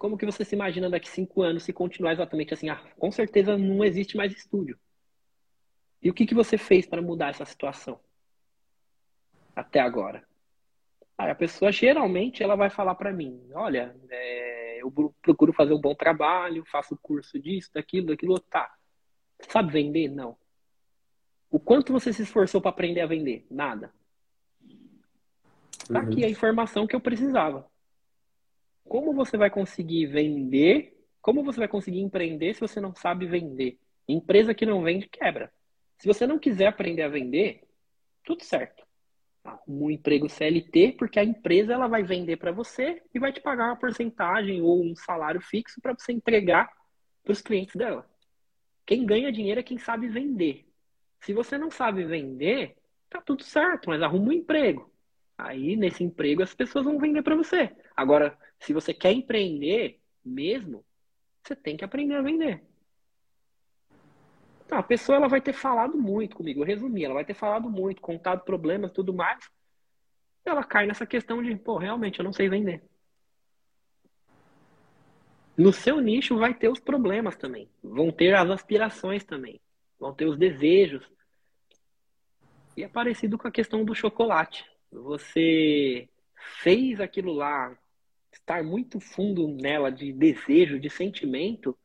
Como que você se imagina daqui cinco anos se continuar exatamente assim? Ah, com certeza não existe mais estúdio. E o que, que você fez para mudar essa situação? Até agora. A pessoa geralmente ela vai falar para mim, olha, é, eu procuro fazer um bom trabalho, faço curso disso, daquilo, daquilo, tá. Sabe vender? Não. O quanto você se esforçou para aprender a vender? Nada. Tá aqui a informação que eu precisava como você vai conseguir vender? Como você vai conseguir empreender se você não sabe vender? Empresa que não vende quebra. Se você não quiser aprender a vender, tudo certo. Arruma um emprego CLT, porque a empresa ela vai vender para você e vai te pagar uma porcentagem ou um salário fixo para você entregar para os clientes dela. Quem ganha dinheiro é quem sabe vender. Se você não sabe vender, tá tudo certo, mas arruma um emprego. Aí, nesse emprego, as pessoas vão vender para você. Agora, se você quer empreender mesmo, você tem que aprender a vender. Então, a pessoa ela vai ter falado muito comigo, eu resumi, ela vai ter falado muito, contado problemas, tudo mais. Ela cai nessa questão de, pô, realmente eu não sei vender. No seu nicho vai ter os problemas também, vão ter as aspirações também, vão ter os desejos. E é parecido com a questão do chocolate. Você fez aquilo lá, estar muito fundo nela de desejo, de sentimento,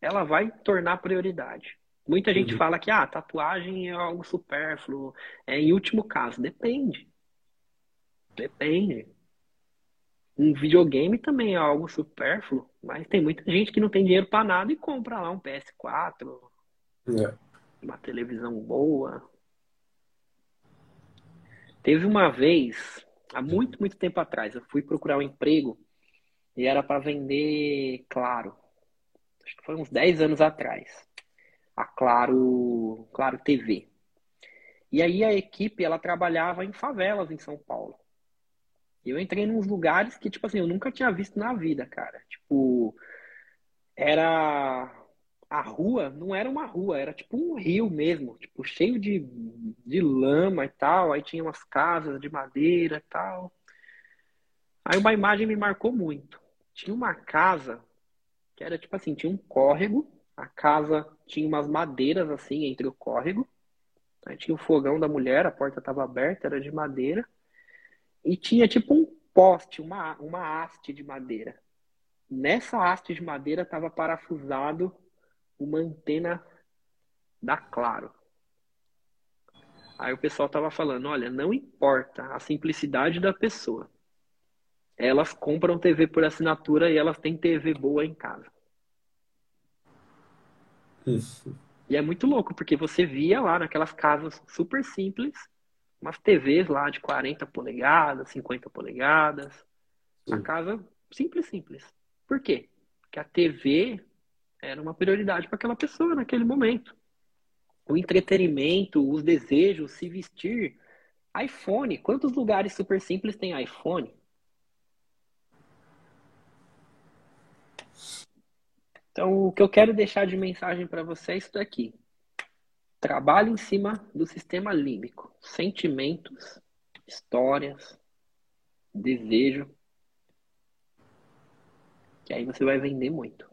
ela vai tornar prioridade. Muita gente uhum. fala que ah, tatuagem é algo supérfluo, é em último caso. Depende. Depende. Um videogame também é algo supérfluo, mas tem muita gente que não tem dinheiro para nada e compra lá um PS4, é. uma televisão boa. Teve uma vez, há muito, muito tempo atrás, eu fui procurar um emprego e era para vender Claro. Acho que foi uns 10 anos atrás. A Claro, Claro TV. E aí a equipe, ela trabalhava em favelas em São Paulo. E eu entrei nos lugares que, tipo assim, eu nunca tinha visto na vida, cara. Tipo, era a rua não era uma rua, era tipo um rio mesmo, tipo cheio de, de lama e tal. Aí tinha umas casas de madeira e tal. Aí uma imagem me marcou muito tinha uma casa que era tipo assim, tinha um córrego, a casa tinha umas madeiras assim entre o córrego, aí tinha o fogão da mulher, a porta estava aberta, era de madeira, e tinha tipo um poste, uma, uma haste de madeira. Nessa haste de madeira estava parafusado uma antena da Claro. Aí o pessoal tava falando, olha, não importa a simplicidade da pessoa elas compram TV por assinatura e elas têm TV boa em casa. Isso. E é muito louco, porque você via lá naquelas casas super simples, umas TVs lá de 40 polegadas, 50 polegadas. Sim. A casa simples, simples. Por quê? Porque a TV era uma prioridade para aquela pessoa naquele momento. O entretenimento, os desejos, se vestir. iPhone. Quantos lugares super simples tem iPhone? Então, o que eu quero deixar de mensagem para vocês é isso daqui. Trabalhe em cima do sistema límbico. Sentimentos, histórias, desejo. Que aí você vai vender muito.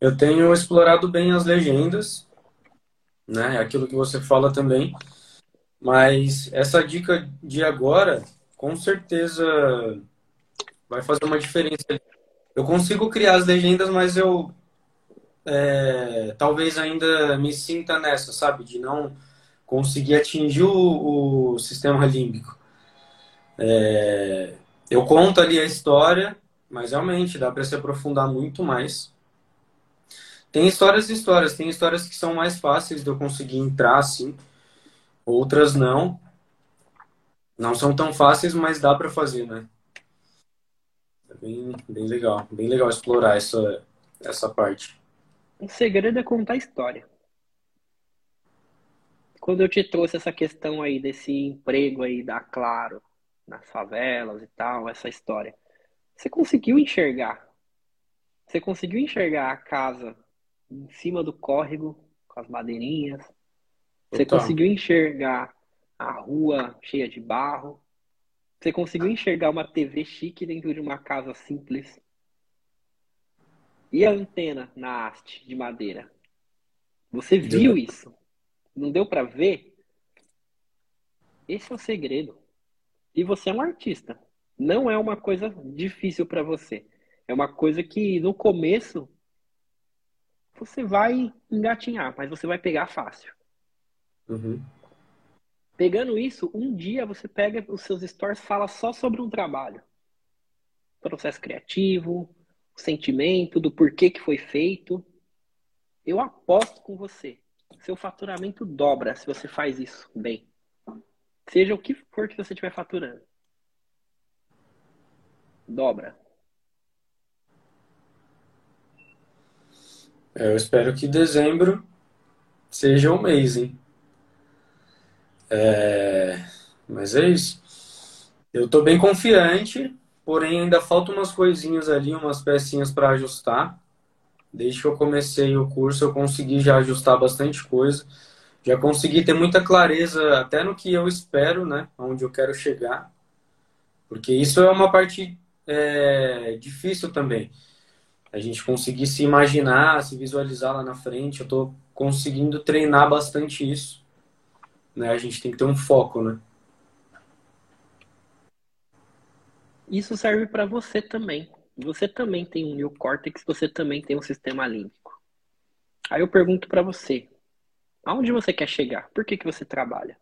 Eu tenho explorado bem as legendas, né? Aquilo que você fala também. Mas essa dica de agora, com certeza, vai fazer uma diferença eu consigo criar as legendas, mas eu é, talvez ainda me sinta nessa, sabe? De não conseguir atingir o, o sistema límbico. É, eu conto ali a história, mas realmente dá para se aprofundar muito mais. Tem histórias e histórias, tem histórias que são mais fáceis de eu conseguir entrar assim, outras não. Não são tão fáceis, mas dá para fazer, né? É bem, bem legal, bem legal explorar essa, essa parte. O segredo é contar a história. Quando eu te trouxe essa questão aí desse emprego aí da Claro, nas favelas e tal, essa história, você conseguiu enxergar? Você conseguiu enxergar a casa em cima do córrego, com as madeirinhas? Você Total. conseguiu enxergar a rua cheia de barro? Você conseguiu enxergar uma TV chique dentro de uma casa simples? E a antena na haste de madeira? Você viu isso? Não deu para ver? Esse é o segredo. E você é um artista. Não é uma coisa difícil para você. É uma coisa que no começo você vai engatinhar, mas você vai pegar fácil. Uhum. Pegando isso, um dia você pega os seus stories, fala só sobre um trabalho. Processo criativo, o sentimento, do porquê que foi feito. Eu aposto com você. Seu faturamento dobra se você faz isso bem. Seja o que for que você estiver faturando. Dobra. Eu espero que dezembro seja o mês, hein? É... Mas é isso. Eu tô bem confiante, porém ainda faltam umas coisinhas ali, umas pecinhas para ajustar. Desde que eu comecei o curso, eu consegui já ajustar bastante coisa. Já consegui ter muita clareza até no que eu espero, né? Onde eu quero chegar. Porque isso é uma parte é, difícil também. A gente conseguir se imaginar, se visualizar lá na frente. Eu tô conseguindo treinar bastante isso. Né? A gente tem que ter um foco, né? Isso serve para você também. Você também tem um neocórtex, você também tem um sistema límbico. Aí eu pergunto para você, aonde você quer chegar? Por que, que você trabalha?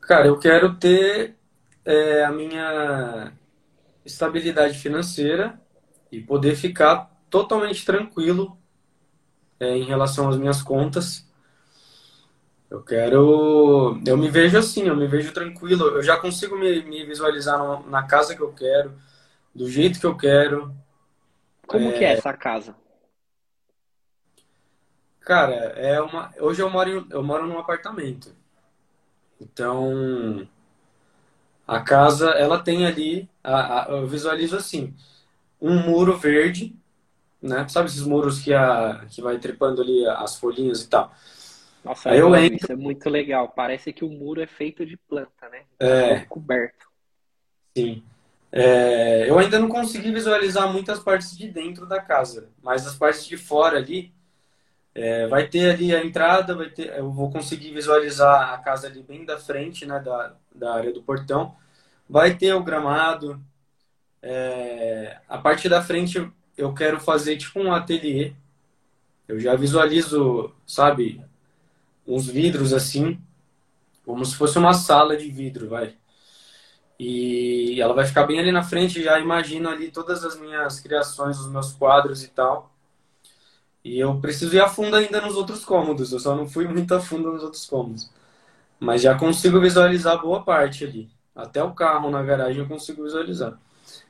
Cara, eu quero ter é, a minha estabilidade financeira e poder ficar totalmente tranquilo é, em relação às minhas contas eu quero. Eu me vejo assim, eu me vejo tranquilo. Eu já consigo me, me visualizar no, na casa que eu quero, do jeito que eu quero. Como é... que é essa casa? Cara, é uma. Hoje eu moro, em... eu moro num apartamento. Então, a casa, ela tem ali, a, a, eu visualizo assim, um muro verde, né? Sabe esses muros que, a, que vai trepando ali as folhinhas e tal? Nossa, Aí eu entro... isso é muito legal. Parece que o muro é feito de planta, né? É. Tá coberto. Sim. É, eu ainda não consegui visualizar muitas partes de dentro da casa, mas as partes de fora ali, é, vai ter ali a entrada, vai ter, eu vou conseguir visualizar a casa ali bem da frente, né, da, da área do portão. Vai ter o gramado. É, a parte da frente eu quero fazer tipo um ateliê. Eu já visualizo, sabe, uns vidros assim, como se fosse uma sala de vidro, vai. E ela vai ficar bem ali na frente, já imagino ali todas as minhas criações, os meus quadros e tal. E eu preciso ir a fundo ainda nos outros cômodos, eu só não fui muito a fundo nos outros cômodos. Mas já consigo visualizar boa parte ali. Até o carro na garagem eu consigo visualizar.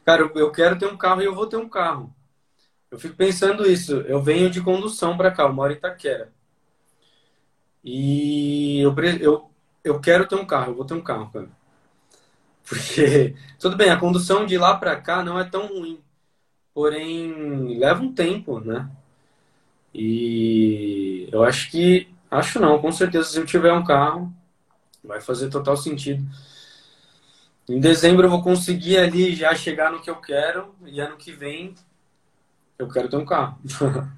Cara, eu quero ter um carro e eu vou ter um carro. Eu fico pensando isso. Eu venho de condução para cá, eu moro em Itaquera. E eu, eu, eu quero ter um carro, eu vou ter um carro, cara. Porque, tudo bem, a condução de lá para cá não é tão ruim. Porém, leva um tempo, né? E eu acho que, acho não, com certeza, se eu tiver um carro, vai fazer total sentido. Em dezembro eu vou conseguir ali já chegar no que eu quero e ano que vem eu quero ter um carro.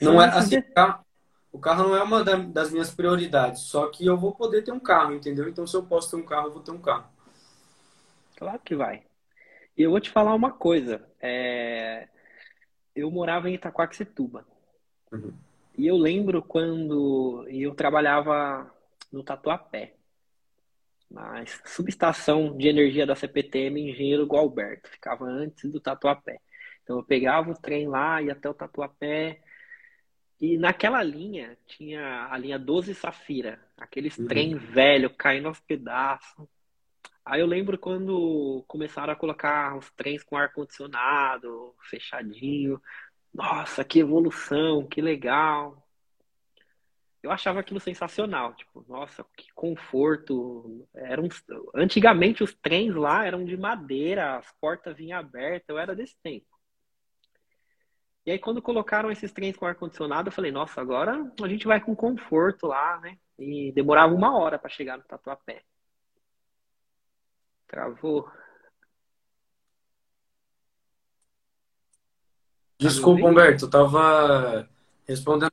não é assim, carro, o carro não é uma das minhas prioridades, só que eu vou poder ter um carro, entendeu? Então, se eu posso ter um carro, eu vou ter um carro. Claro que vai. E eu vou te falar uma coisa. É... Eu morava em Itaquaquecetuba. Uhum. E eu lembro quando eu trabalhava no Tatuapé. na subestação de energia da CPTM Engenheiro Gualberto, ficava antes do Tatuapé. Então eu pegava o trem lá, ia até o Tatuapé, e naquela linha tinha a linha 12 Safira, aqueles uhum. trem velho caindo aos pedaços. Aí eu lembro quando começaram a colocar os trens com ar-condicionado, fechadinho. Nossa, que evolução, que legal. Eu achava aquilo sensacional, tipo, nossa, que conforto. Eram, antigamente os trens lá eram de madeira, as portas vinham abertas, eu era desse tempo. E aí quando colocaram esses trens com ar-condicionado, eu falei, nossa, agora a gente vai com conforto lá, né? E demorava uma hora para chegar no Tatuapé. Travou. Desculpa, Humberto, eu tava respondendo.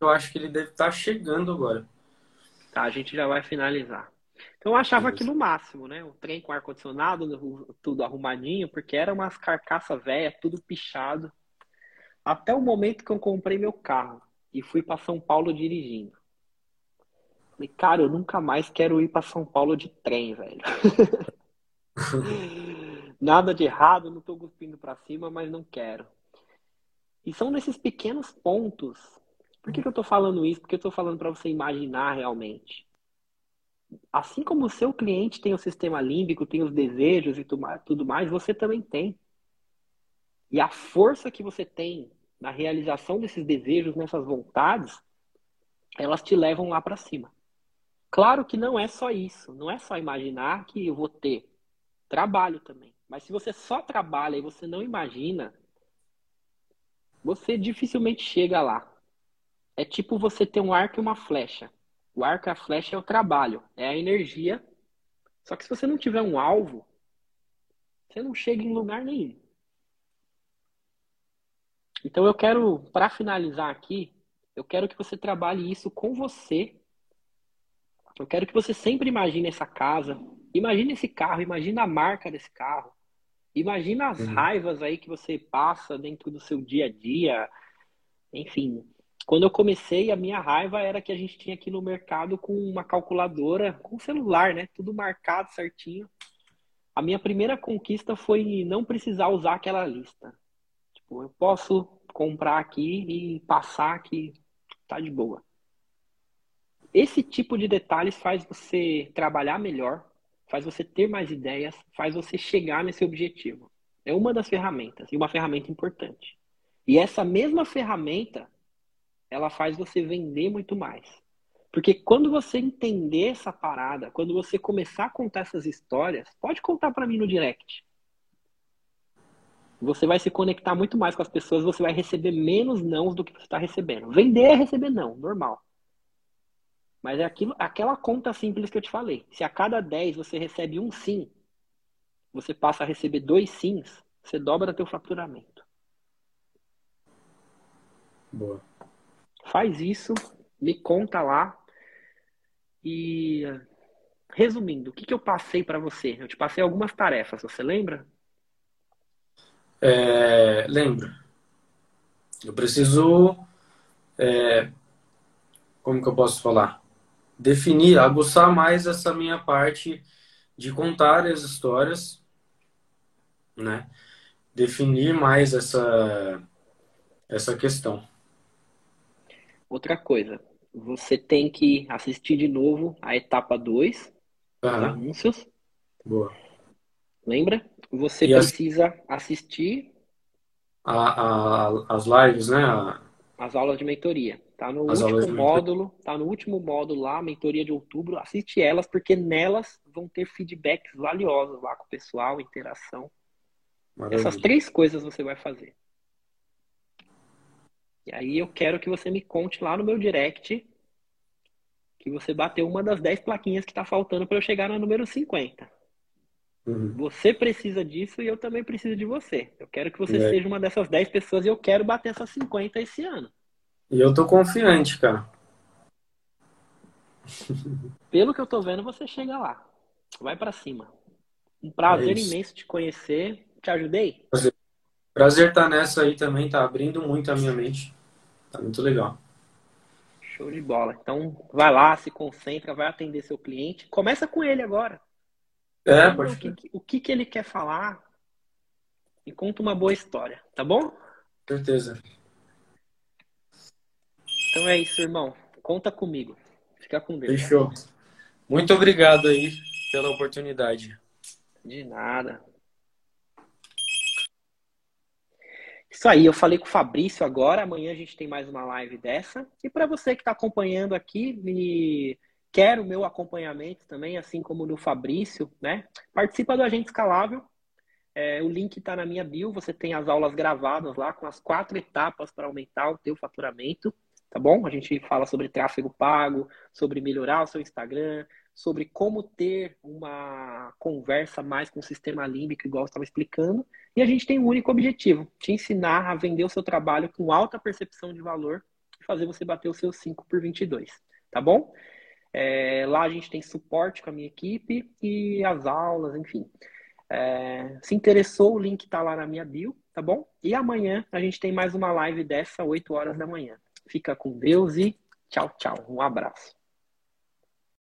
Eu acho que ele deve estar tá chegando agora. Tá, a gente já vai finalizar. Então eu achava aquilo máximo, né? O trem com ar-condicionado, tudo arrumadinho, porque era umas carcaças velhas, tudo pichado. Até o momento que eu comprei meu carro e fui para São Paulo dirigindo. Falei, cara, eu nunca mais quero ir para São Paulo de trem, velho. Nada de errado, não estou cuspindo para cima, mas não quero. E são nesses pequenos pontos. Por que, que eu estou falando isso? Porque eu estou falando para você imaginar realmente. Assim como o seu cliente tem o sistema límbico, tem os desejos e tudo mais, você também tem. E a força que você tem na realização desses desejos, nessas vontades, elas te levam lá para cima. Claro que não é só isso, não é só imaginar que eu vou ter trabalho também. Mas se você só trabalha e você não imagina, você dificilmente chega lá. É tipo você ter um arco e uma flecha. O arco e a flecha é o trabalho, é a energia. Só que se você não tiver um alvo, você não chega em lugar nenhum. Então eu quero, para finalizar aqui, eu quero que você trabalhe isso com você. Eu quero que você sempre imagine essa casa, Imagina esse carro, imagina a marca desse carro. Imagina as uhum. raivas aí que você passa dentro do seu dia a dia. Enfim, quando eu comecei, a minha raiva era que a gente tinha aqui no mercado com uma calculadora, com celular, né? Tudo marcado certinho. A minha primeira conquista foi não precisar usar aquela lista. Tipo, eu posso comprar aqui e passar aqui, tá de boa. Esse tipo de detalhes faz você trabalhar melhor, faz você ter mais ideias, faz você chegar nesse objetivo. É uma das ferramentas, e uma ferramenta importante. E essa mesma ferramenta, ela faz você vender muito mais. Porque quando você entender essa parada, quando você começar a contar essas histórias, pode contar para mim no direct. Você vai se conectar muito mais com as pessoas, você vai receber menos não do que você está recebendo. Vender é receber não, normal. Mas é aquilo, aquela conta simples que eu te falei. Se a cada 10 você recebe um sim, você passa a receber dois sims, você dobra teu faturamento. Boa. Faz isso, me conta lá. E resumindo, o que, que eu passei para você? Eu te passei algumas tarefas, você lembra? É, lembro. Eu preciso. É, como que eu posso falar? definir, aguçar mais essa minha parte de contar as histórias, né? Definir mais essa essa questão. Outra coisa, você tem que assistir de novo a etapa 2 dos anúncios. Boa. Lembra? Você e precisa as... assistir a, a, as lives, né? A... As aulas de mentoria. Tá no As último módulo, tá no último módulo lá, mentoria de outubro. Assiste elas, porque nelas vão ter feedbacks valiosos lá com o pessoal, interação. Maravilha. Essas três coisas você vai fazer. E aí eu quero que você me conte lá no meu direct que você bateu uma das 10 plaquinhas que está faltando para eu chegar no número 50. Uhum. Você precisa disso e eu também preciso de você. Eu quero que você é. seja uma dessas 10 pessoas e eu quero bater essas 50 esse ano. E eu tô confiante, cara. Pelo que eu tô vendo, você chega lá. Vai para cima. Um prazer é imenso te conhecer. Te ajudei? Prazer. Prazer estar tá nessa aí também, tá abrindo muito a minha mente. Tá muito legal. Show de bola. Então, vai lá, se concentra, vai atender seu cliente. Começa com ele agora. É, pode o, que, o que, que ele quer falar e conta uma boa história, tá bom? Certeza. Então é isso, irmão. Conta comigo. Fica com Deus. Fechou. Muito obrigado aí pela oportunidade. De nada. Isso aí, eu falei com o Fabrício agora. Amanhã a gente tem mais uma live dessa. E para você que está acompanhando aqui, me quer o meu acompanhamento também, assim como do Fabrício, né? Participa do Agente Escalável. É, o link está na minha bio. Você tem as aulas gravadas lá com as quatro etapas para aumentar o teu faturamento, tá bom? A gente fala sobre tráfego pago, sobre melhorar o seu Instagram, sobre como ter uma conversa mais com o sistema límbico, igual eu estava explicando. E a gente tem um único objetivo: te ensinar a vender o seu trabalho com alta percepção de valor e fazer você bater o seu 5 por 22, tá bom? É, lá a gente tem suporte com a minha equipe e as aulas, enfim. É, se interessou, o link está lá na minha bio, tá bom? E amanhã a gente tem mais uma live dessa, 8 horas da manhã. Fica com Deus e tchau, tchau. Um abraço.